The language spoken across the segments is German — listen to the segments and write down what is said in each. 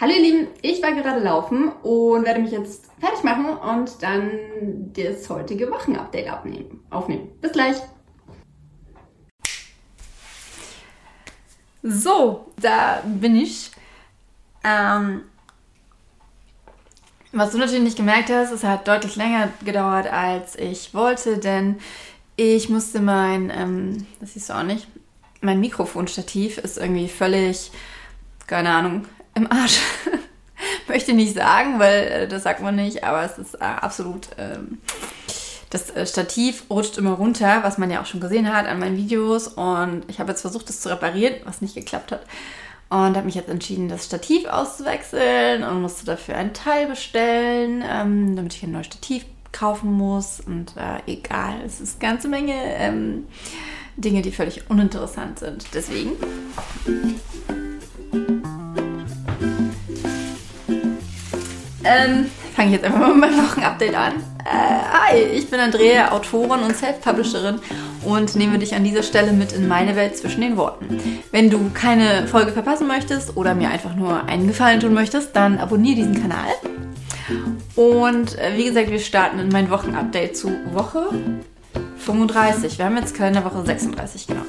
Hallo ihr Lieben, ich war gerade laufen und werde mich jetzt fertig machen und dann das heutige Wochenupdate aufnehmen. aufnehmen. Bis gleich. So, da bin ich. Ähm, was du natürlich nicht gemerkt hast, es hat deutlich länger gedauert, als ich wollte, denn ich musste mein, ähm, das siehst du auch nicht, mein Mikrofonstativ ist irgendwie völlig, keine Ahnung, im Arsch. Möchte nicht sagen, weil äh, das sagt man nicht, aber es ist äh, absolut. Ähm, das äh, Stativ rutscht immer runter, was man ja auch schon gesehen hat an meinen Videos. Und ich habe jetzt versucht, das zu reparieren, was nicht geklappt hat. Und habe mich jetzt entschieden, das Stativ auszuwechseln und musste dafür ein Teil bestellen, ähm, damit ich ein neues Stativ kaufen muss. Und äh, egal, es ist eine ganze Menge ähm, Dinge, die völlig uninteressant sind. Deswegen Ähm, fange ich jetzt einfach mal mit meinem Wochenupdate an. Äh, hi, ich bin Andrea, Autorin und Self-Publisherin und nehme dich an dieser Stelle mit in meine Welt zwischen den Worten. Wenn du keine Folge verpassen möchtest oder mir einfach nur einen Gefallen tun möchtest, dann abonniere diesen Kanal. Und äh, wie gesagt, wir starten in mein Wochenupdate zu Woche 35. Wir haben jetzt Kalenderwoche 36, genau.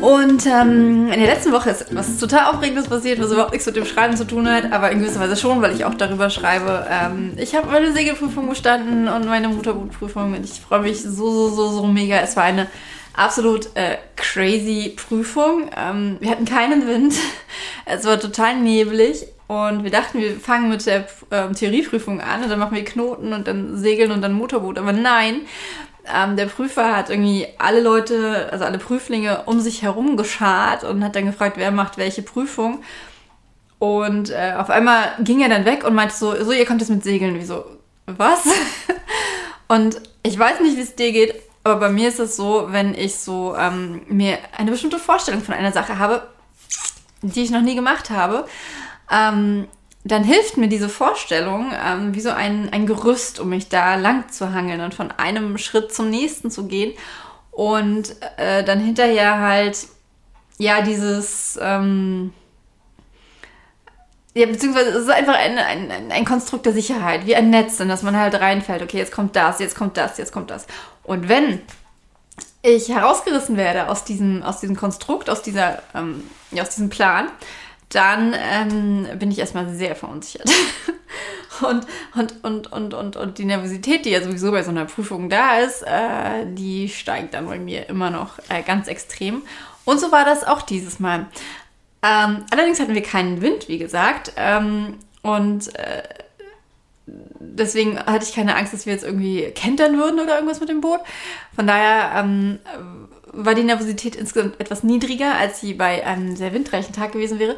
Und ähm, in der letzten Woche ist etwas total Aufregendes passiert, was überhaupt nichts mit dem Schreiben zu tun hat, aber in gewisser Weise schon, weil ich auch darüber schreibe. Ähm, ich habe meine Segelprüfung bestanden und meine Motorbootprüfung und ich freue mich so, so, so, so mega. Es war eine absolut äh, crazy Prüfung. Ähm, wir hatten keinen Wind. Es war total neblig und wir dachten, wir fangen mit der ähm, Theorieprüfung an und dann machen wir Knoten und dann Segeln und dann Motorboot. Aber nein, ähm, der Prüfer hat irgendwie alle Leute, also alle Prüflinge um sich herum geschart und hat dann gefragt, wer macht welche Prüfung. Und äh, auf einmal ging er dann weg und meinte so, so, ihr könnt jetzt mit segeln. Wie so, was? und ich weiß nicht, wie es dir geht, aber bei mir ist es so, wenn ich so ähm, mir eine bestimmte Vorstellung von einer Sache habe, die ich noch nie gemacht habe, ähm, dann hilft mir diese Vorstellung ähm, wie so ein, ein Gerüst, um mich da lang zu hangeln und von einem Schritt zum nächsten zu gehen. Und äh, dann hinterher halt, ja, dieses, ähm, ja, beziehungsweise es ist einfach ein, ein, ein Konstrukt der Sicherheit, wie ein Netz, in das man halt reinfällt. Okay, jetzt kommt das, jetzt kommt das, jetzt kommt das. Und wenn ich herausgerissen werde aus diesem, aus diesem Konstrukt, aus, dieser, ähm, ja, aus diesem Plan, dann ähm, bin ich erstmal sehr verunsichert. und, und, und, und, und, und die Nervosität, die ja sowieso bei so einer Prüfung da ist, äh, die steigt dann bei mir immer noch äh, ganz extrem. Und so war das auch dieses Mal. Ähm, allerdings hatten wir keinen Wind, wie gesagt. Ähm, und äh, deswegen hatte ich keine Angst, dass wir jetzt irgendwie kentern würden oder irgendwas mit dem Boot. Von daher ähm, war die Nervosität insgesamt etwas niedriger, als sie bei einem sehr windreichen Tag gewesen wäre.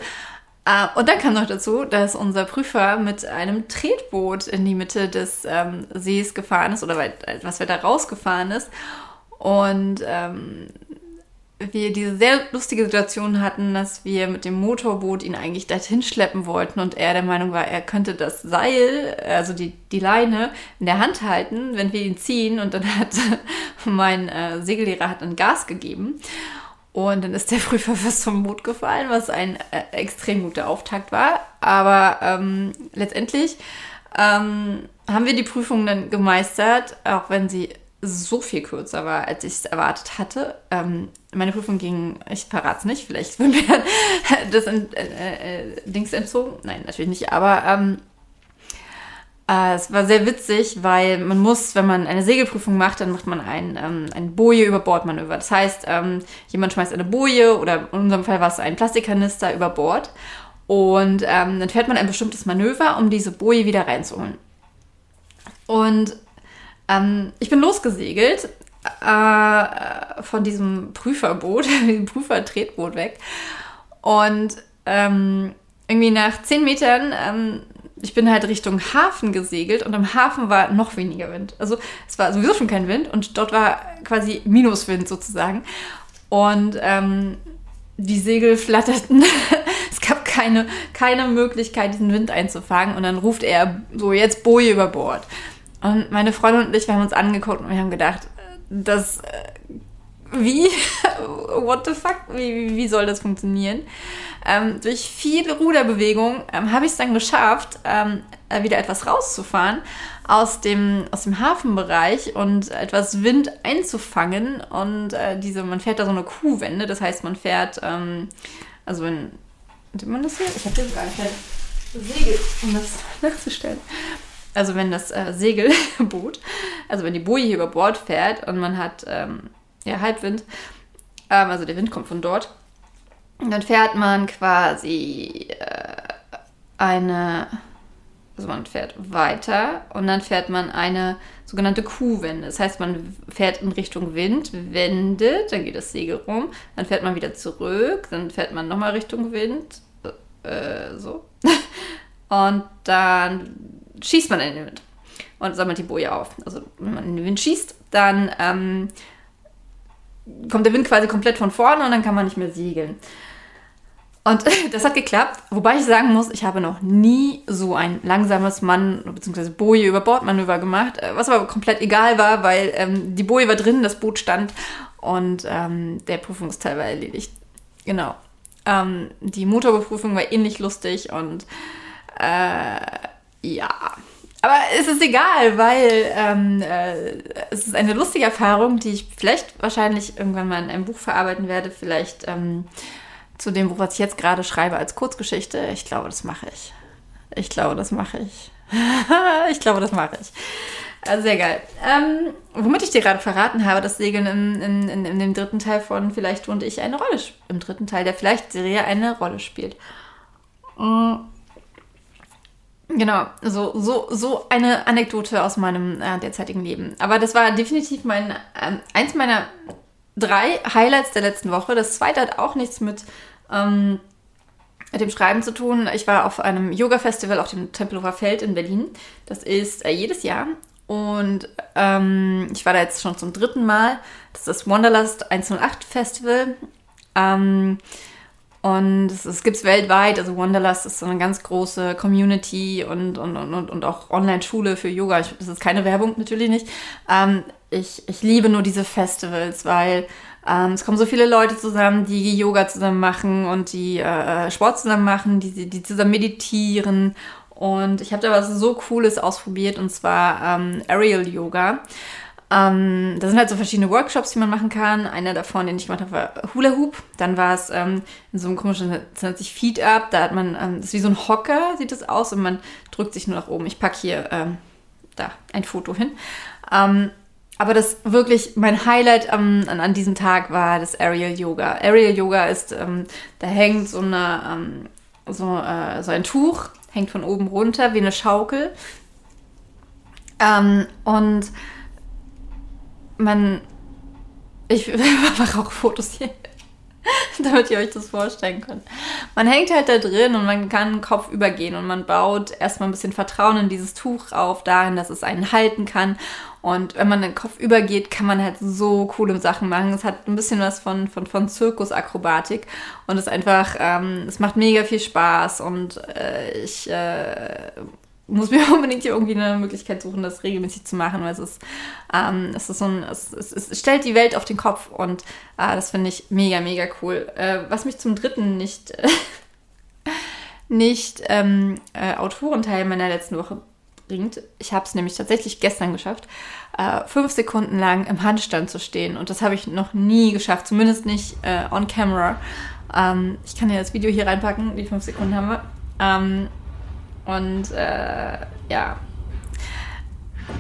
Uh, und dann kam noch dazu, dass unser Prüfer mit einem Tretboot in die Mitte des ähm, Sees gefahren ist oder weit, etwas weiter rausgefahren ist. Und ähm, wir diese sehr lustige Situation hatten, dass wir mit dem Motorboot ihn eigentlich dorthin schleppen wollten und er der Meinung war, er könnte das Seil, also die, die Leine, in der Hand halten, wenn wir ihn ziehen. Und dann hat mein äh, Segellehrer hat ein Gas gegeben. Und dann ist der Prüfer fast vom Boot gefallen, was ein äh, extrem guter Auftakt war. Aber ähm, letztendlich ähm, haben wir die Prüfung dann gemeistert, auch wenn sie so viel kürzer war, als ich es erwartet hatte. Ähm, meine Prüfung ging, ich verrate es nicht, vielleicht wird mir das äh, äh, Dings entzogen. Nein, natürlich nicht, aber ähm, äh, es war sehr witzig, weil man muss, wenn man eine Segelprüfung macht, dann macht man ein, ähm, ein Boje über Bordmanöver. Das heißt, ähm, jemand schmeißt eine Boje oder in unserem Fall war es ein Plastikkanister über Bord und ähm, dann fährt man ein bestimmtes Manöver, um diese Boje wieder reinzuholen. Und ähm, ich bin losgesegelt äh, von diesem Prüferboot, diesem Prüfertretboot weg. Und ähm, irgendwie nach zehn Metern, ähm, ich bin halt Richtung Hafen gesegelt und im Hafen war noch weniger Wind. Also es war sowieso schon kein Wind und dort war quasi Minuswind sozusagen. Und ähm, die Segel flatterten. es gab keine, keine Möglichkeit, diesen Wind einzufangen. Und dann ruft er so, jetzt Boje über Bord. Und meine Freundin und ich, wir haben uns angeguckt und wir haben gedacht, das äh, wie? What the fuck? Wie, wie soll das funktionieren? Ähm, durch viel Ruderbewegung ähm, habe ich es dann geschafft, ähm, äh, wieder etwas rauszufahren aus dem, aus dem Hafenbereich und etwas Wind einzufangen. Und äh, diese, man fährt da so eine Kuhwende, das heißt, man fährt, ähm, also wenn, sieht man das hier? Ich habe hier sogar ein Segel, um das nachzustellen. Also wenn das äh, Segelboot, also wenn die Boje hier über Bord fährt und man hat ähm, ja, Halbwind, ähm, also der Wind kommt von dort, dann fährt man quasi äh, eine, also man fährt weiter und dann fährt man eine sogenannte Kuhwende. Das heißt, man fährt in Richtung Wind, wendet, dann geht das Segel rum, dann fährt man wieder zurück, dann fährt man nochmal Richtung Wind, äh, so. Und dann schießt man in den Wind und sammelt die Boje auf. Also wenn man in den Wind schießt, dann ähm, kommt der Wind quasi komplett von vorne und dann kann man nicht mehr segeln. Und das hat geklappt, wobei ich sagen muss, ich habe noch nie so ein langsames Mann- bzw. Boje über Bordmanöver gemacht, äh, was aber komplett egal war, weil ähm, die Boje war drin, das Boot stand und ähm, der Prüfungsteil war erledigt. Genau. Ähm, die Motorbeprüfung war ähnlich lustig und äh, ja. Aber es ist egal, weil ähm, äh, es ist eine lustige Erfahrung, die ich vielleicht wahrscheinlich irgendwann mal in einem Buch verarbeiten werde. Vielleicht ähm, zu dem Buch, was ich jetzt gerade schreibe als Kurzgeschichte. Ich glaube, das mache ich. Ich glaube, das mache ich. ich glaube, das mache ich. Also sehr geil. Ähm, womit ich dir gerade verraten habe, dass Segeln in, in, in, in, dem dritten Teil von Vielleicht und ich eine Rolle im dritten Teil der Vielleicht-Serie eine Rolle spielt. Mhm. Genau, so, so, so eine Anekdote aus meinem äh, derzeitigen Leben. Aber das war definitiv mein, äh, eins meiner drei Highlights der letzten Woche. Das zweite hat auch nichts mit, ähm, mit dem Schreiben zu tun. Ich war auf einem Yoga-Festival auf dem Tempelhofer Feld in Berlin. Das ist äh, jedes Jahr. Und ähm, ich war da jetzt schon zum dritten Mal. Das ist das Wanderlust 108 Festival. Ähm, und es, es gibt es weltweit, also Wanderlust ist so eine ganz große Community und, und, und, und auch Online-Schule für Yoga. Ich, das ist keine Werbung, natürlich nicht. Ähm, ich, ich liebe nur diese Festivals, weil ähm, es kommen so viele Leute zusammen, die Yoga zusammen machen und die äh, Sport zusammen machen, die, die zusammen meditieren. Und ich habe da was so Cooles ausprobiert und zwar ähm, Aerial Yoga. Ähm, da sind halt so verschiedene Workshops, die man machen kann. Einer davon, den ich gemacht habe, war Hula Hoop. Dann war es ähm, in so einem komischen, das nennt sich Feed Up. Da hat man, ähm, das ist wie so ein Hocker, sieht das aus, und man drückt sich nur nach oben. Ich packe hier ähm, da ein Foto hin. Ähm, aber das wirklich mein Highlight an, an, diesem Tag war das Aerial Yoga. Aerial Yoga ist, ähm, da hängt so eine, so, äh, so ein Tuch, hängt von oben runter wie eine Schaukel. und man. Ich mache auch Fotos hier, damit ihr euch das vorstellen könnt. Man hängt halt da drin und man kann Kopf übergehen und man baut erstmal ein bisschen Vertrauen in dieses Tuch auf, darin, dass es einen halten kann. Und wenn man den Kopf übergeht, kann man halt so coole Sachen machen. Es hat ein bisschen was von, von, von Zirkusakrobatik und es einfach, ähm, es macht mega viel Spaß und äh, ich äh, muss mir unbedingt hier irgendwie eine Möglichkeit suchen, das regelmäßig zu machen, weil es ist, ähm, es ist so ein, es, es, es, stellt die Welt auf den Kopf und äh, das finde ich mega, mega cool. Äh, was mich zum dritten nicht, nicht ähm, äh, Autorenteil meiner letzten Woche bringt, ich habe es nämlich tatsächlich gestern geschafft, äh, fünf Sekunden lang im Handstand zu stehen und das habe ich noch nie geschafft, zumindest nicht äh, on camera. Ähm, ich kann ja das Video hier reinpacken, die fünf Sekunden haben wir. Und äh, ja.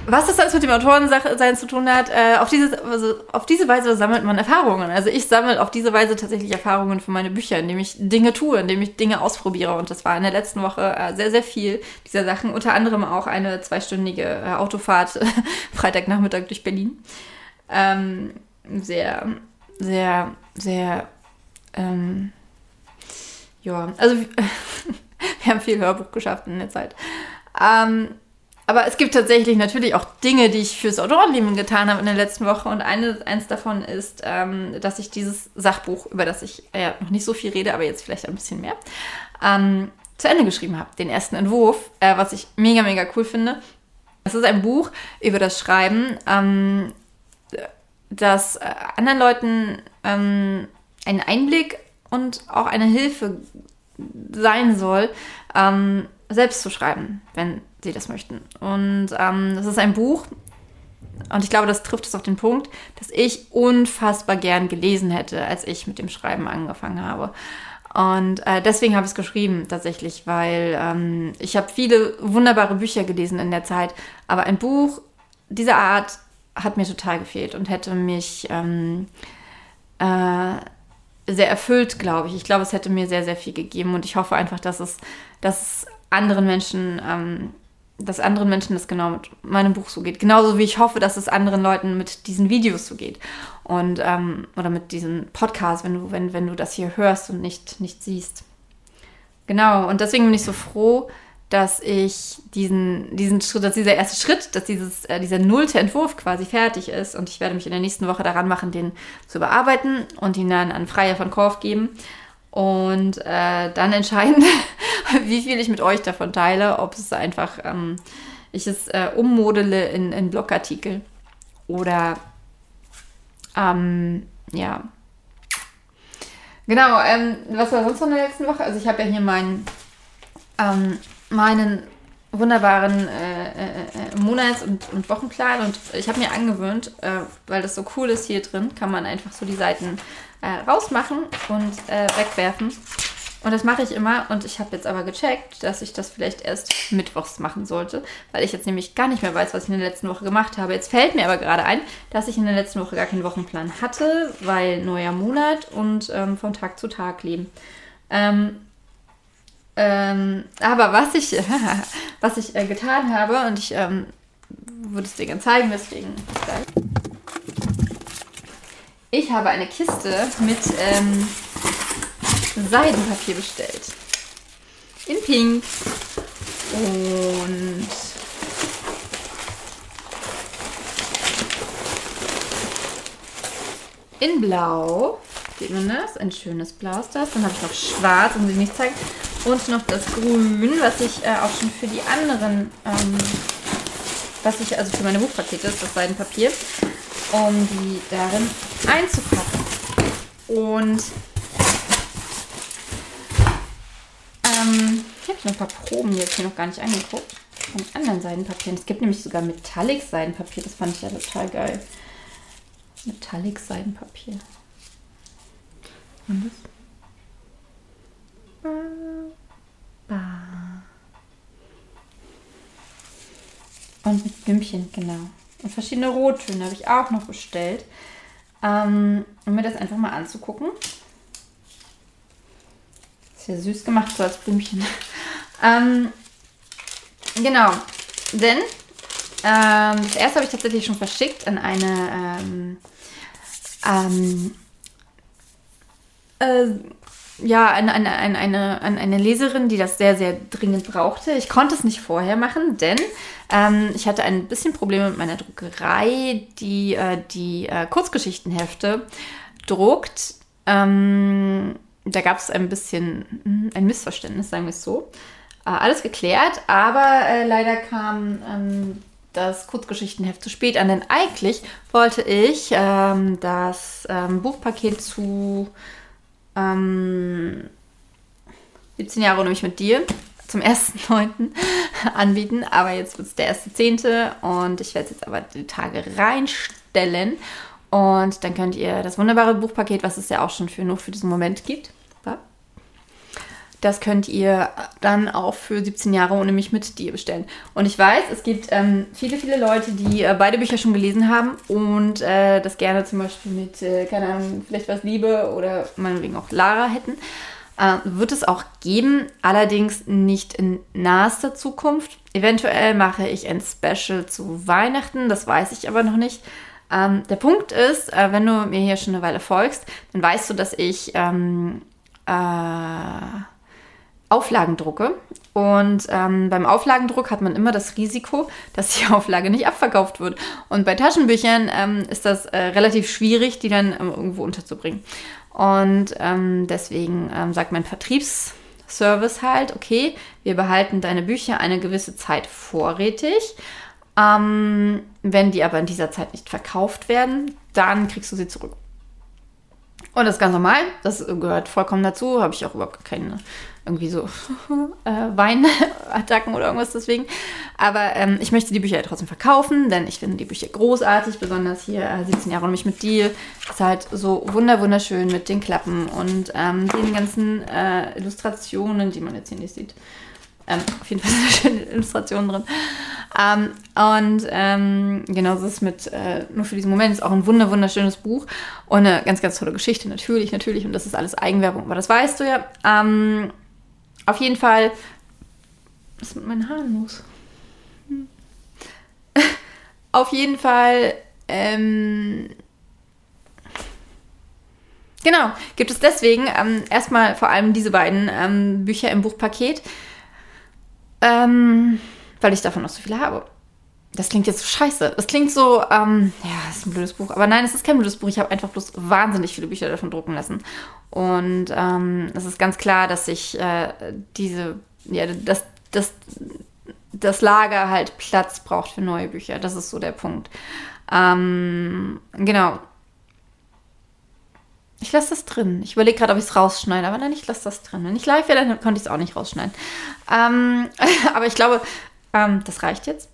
Was das alles mit dem Autorensein zu tun hat, äh, auf, diese, also auf diese Weise sammelt man Erfahrungen. Also ich sammle auf diese Weise tatsächlich Erfahrungen für meine Bücher, indem ich Dinge tue, indem ich Dinge ausprobiere. Und das war in der letzten Woche äh, sehr, sehr viel dieser Sachen. Unter anderem auch eine zweistündige äh, Autofahrt Freitagnachmittag durch Berlin. Ähm, sehr, sehr, sehr, ähm, ja, also Wir haben viel Hörbuch geschafft in der Zeit. Ähm, aber es gibt tatsächlich natürlich auch Dinge, die ich fürs Autorenleben getan habe in der letzten Woche. Und eine, eins davon ist, ähm, dass ich dieses Sachbuch, über das ich ja noch nicht so viel rede, aber jetzt vielleicht ein bisschen mehr, ähm, zu Ende geschrieben habe. Den ersten Entwurf, äh, was ich mega, mega cool finde. Es ist ein Buch über das Schreiben. Ähm, das äh, anderen Leuten ähm, ein Einblick und auch eine Hilfe sein soll, ähm, selbst zu schreiben, wenn sie das möchten. Und ähm, das ist ein Buch, und ich glaube, das trifft es auf den Punkt, dass ich unfassbar gern gelesen hätte, als ich mit dem Schreiben angefangen habe. Und äh, deswegen habe ich es geschrieben, tatsächlich, weil ähm, ich habe viele wunderbare Bücher gelesen in der Zeit, aber ein Buch dieser Art hat mir total gefehlt und hätte mich ähm, äh, sehr erfüllt, glaube ich. Ich glaube, es hätte mir sehr, sehr viel gegeben und ich hoffe einfach, dass es, dass es anderen Menschen, ähm, dass anderen Menschen das genau mit meinem Buch so geht. Genauso wie ich hoffe, dass es anderen Leuten mit diesen Videos so geht. Und, ähm, oder mit diesem Podcast, wenn du, wenn, wenn du das hier hörst und nicht, nicht siehst. Genau, und deswegen bin ich so froh, dass ich diesen, diesen Schritt, dass dieser erste Schritt, dass dieses, äh, dieser nullte Entwurf quasi fertig ist und ich werde mich in der nächsten Woche daran machen, den zu überarbeiten und ihn dann an Freier von Korf geben und äh, dann entscheiden, wie viel ich mit euch davon teile, ob es einfach ähm, ich es äh, ummodele in, in Blogartikel oder ähm, ja. Genau, ähm, was war sonst in der letzten Woche? Also ich habe ja hier meinen ähm, meinen wunderbaren äh, äh, äh, Monats- und, und, Wochenplan und ich habe mir angewöhnt, äh, weil das so cool ist hier drin, kann man einfach so die Seiten äh, rausmachen und äh, wegwerfen. Und das mache ich immer und ich habe jetzt aber gecheckt, dass ich das vielleicht erst mittwochs machen sollte, weil ich jetzt nämlich gar nicht mehr weiß, was ich in der letzten Woche gemacht habe. Jetzt fällt mir aber gerade ein, dass ich in der letzten Woche gar keinen Wochenplan hatte, weil neuer Monat und ähm, von Tag zu Tag leben. Ähm, ähm, aber was ich, was ich äh, getan habe, und ich ähm, würde es dir gerne zeigen, deswegen Ich habe eine Kiste mit ähm, Seidenpapier bestellt. In Pink. Und in Blau. Sieht man das? Ein schönes Blau ist das. Dann habe ich noch Schwarz, um sie nicht zeigen. Und noch das Grün, was ich äh, auch schon für die anderen, ähm, was ich, also für meine Buchpakete ist, das Seidenpapier, um die darin einzupacken. Und ähm, ich habe noch ein paar Proben jetzt hier noch gar nicht angeguckt. Von anderen Seidenpapieren. Es gibt nämlich sogar Metallic-Seidenpapier. Das fand ich ja total geil. Metallic-Seidenpapier. Und das Und mit Bümmchen, genau. Und verschiedene Rottöne habe ich auch noch bestellt. Ähm, um mir das einfach mal anzugucken. Ist ja süß gemacht, so als Blümchen. ähm, genau. Denn ähm, das erste habe ich tatsächlich schon verschickt an eine ähm, ähm, äh, ja, an, an, an, eine, an eine Leserin, die das sehr, sehr dringend brauchte. Ich konnte es nicht vorher machen, denn ähm, ich hatte ein bisschen Probleme mit meiner Druckerei, die äh, die äh, Kurzgeschichtenhefte druckt. Ähm, da gab es ein bisschen hm, ein Missverständnis, sagen wir es so. Äh, alles geklärt, aber äh, leider kam ähm, das Kurzgeschichtenheft zu spät an, denn eigentlich wollte ich ähm, das ähm, Buchpaket zu ähm, 17 Jahre nämlich mit dir zum 1.9. anbieten, aber jetzt wird es der 1.10. und ich werde es jetzt aber die Tage reinstellen und dann könnt ihr das wunderbare Buchpaket, was es ja auch schon für nur für diesen Moment gibt, das könnt ihr dann auch für 17 Jahre ohne mich mit dir bestellen. Und ich weiß, es gibt ähm, viele, viele Leute, die äh, beide Bücher schon gelesen haben und äh, das gerne zum Beispiel mit, äh, keine Ahnung, vielleicht was Liebe oder meinetwegen auch Lara hätten. Äh, wird es auch geben, allerdings nicht in nahester Zukunft. Eventuell mache ich ein Special zu Weihnachten, das weiß ich aber noch nicht. Ähm, der Punkt ist, äh, wenn du mir hier schon eine Weile folgst, dann weißt du, dass ich ähm, äh, Auflagen drucke. Und ähm, beim Auflagendruck hat man immer das Risiko, dass die Auflage nicht abverkauft wird. Und bei Taschenbüchern ähm, ist das äh, relativ schwierig, die dann ähm, irgendwo unterzubringen. Und ähm, deswegen ähm, sagt mein Vertriebsservice halt, okay, wir behalten deine Bücher eine gewisse Zeit vorrätig. Ähm, wenn die aber in dieser Zeit nicht verkauft werden, dann kriegst du sie zurück. Und das ist ganz normal, das gehört vollkommen dazu, habe ich auch überhaupt keine irgendwie so äh, Weinattacken oder irgendwas deswegen. Aber ähm, ich möchte die Bücher ja trotzdem verkaufen, denn ich finde die Bücher großartig, besonders hier äh, 17 Jahre und mich mit Deal. Ist halt so wunder wunderschön mit den Klappen und ähm, den ganzen äh, Illustrationen, die man jetzt hier nicht sieht. Ähm, auf jeden Fall sind schöne Illustrationen drin. Ähm, und ähm, genau, das ist mit, äh, nur für diesen Moment, ist auch ein wunder, wunderschönes Buch und eine ganz, ganz tolle Geschichte, natürlich, natürlich. Und das ist alles Eigenwerbung, aber das weißt du ja. Ähm, auf jeden Fall. Was ist mit meinen Haaren los? Hm. Auf jeden Fall. Ähm, genau, gibt es deswegen ähm, erstmal vor allem diese beiden ähm, Bücher im Buchpaket, ähm, weil ich davon noch so viele habe. Das klingt jetzt so scheiße. Das klingt so, ähm, ja, ist ein blödes Buch. Aber nein, es ist kein blödes Buch. Ich habe einfach bloß wahnsinnig viele Bücher davon drucken lassen. Und ähm, es ist ganz klar, dass ich äh, diese, ja, das, das, das Lager halt Platz braucht für neue Bücher. Das ist so der Punkt. Ähm, genau. Ich lasse das drin. Ich überlege gerade, ob ich es rausschneide, aber nein, ich lasse das drin. Wenn ich live wäre, dann konnte ich es auch nicht rausschneiden. Ähm, aber ich glaube, ähm, das reicht jetzt.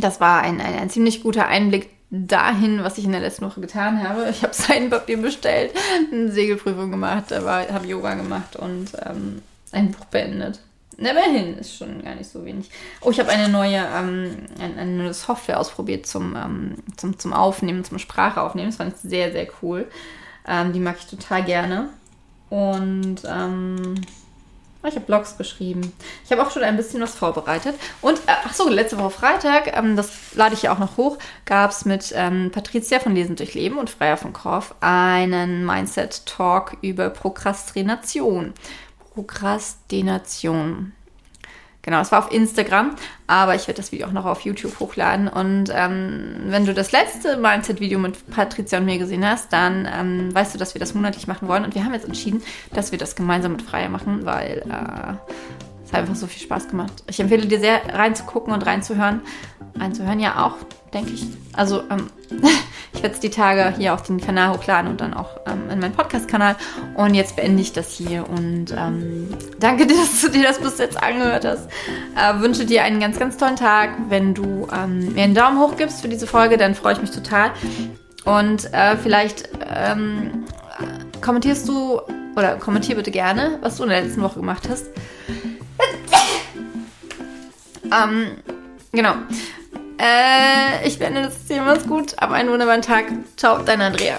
Das war ein, ein, ein, ziemlich guter Einblick dahin, was ich in der letzten Woche getan habe. Ich habe Seidenpapier bestellt, eine Segelprüfung gemacht, habe Yoga gemacht und ähm, ein Buch beendet. Immerhin ist schon gar nicht so wenig. Oh, ich habe eine neue ähm, eine, eine Software ausprobiert zum, ähm, zum, zum Aufnehmen, zum Sprache aufnehmen. Das fand ich sehr, sehr cool. Ähm, die mag ich total gerne. Und ähm, ich habe Blogs geschrieben. Ich habe auch schon ein bisschen was vorbereitet. Und, äh, ach so, letzte Woche Freitag, ähm, das lade ich ja auch noch hoch, gab es mit ähm, Patricia von Lesen durch Leben und Freier von Korf einen Mindset-Talk über Prokrastination. Prokrastination. Genau, es war auf Instagram, aber ich werde das Video auch noch auf YouTube hochladen. Und ähm, wenn du das letzte Mindset-Video mit Patricia und mir gesehen hast, dann ähm, weißt du, dass wir das monatlich machen wollen. Und wir haben jetzt entschieden, dass wir das gemeinsam mit Freier machen, weil äh, es hat einfach so viel Spaß gemacht. Ich empfehle dir sehr reinzugucken und reinzuhören. Reinzuhören ja auch, denke ich. Also ähm, ich werde es die Tage hier auf den Kanal hochladen und dann auch ähm, in meinen Podcast-Kanal. Und jetzt beende ich das hier und ähm, danke dir, dass du dir das bis jetzt angehört hast. Äh, wünsche dir einen ganz, ganz tollen Tag. Wenn du ähm, mir einen Daumen hoch gibst für diese Folge, dann freue ich mich total. Und äh, vielleicht ähm, kommentierst du oder kommentier bitte gerne, was du in der letzten Woche gemacht hast. ähm, genau. Äh, ich beende das Thema. Mach's gut. Aber einen wunderbaren Tag. Ciao, dein Andrea.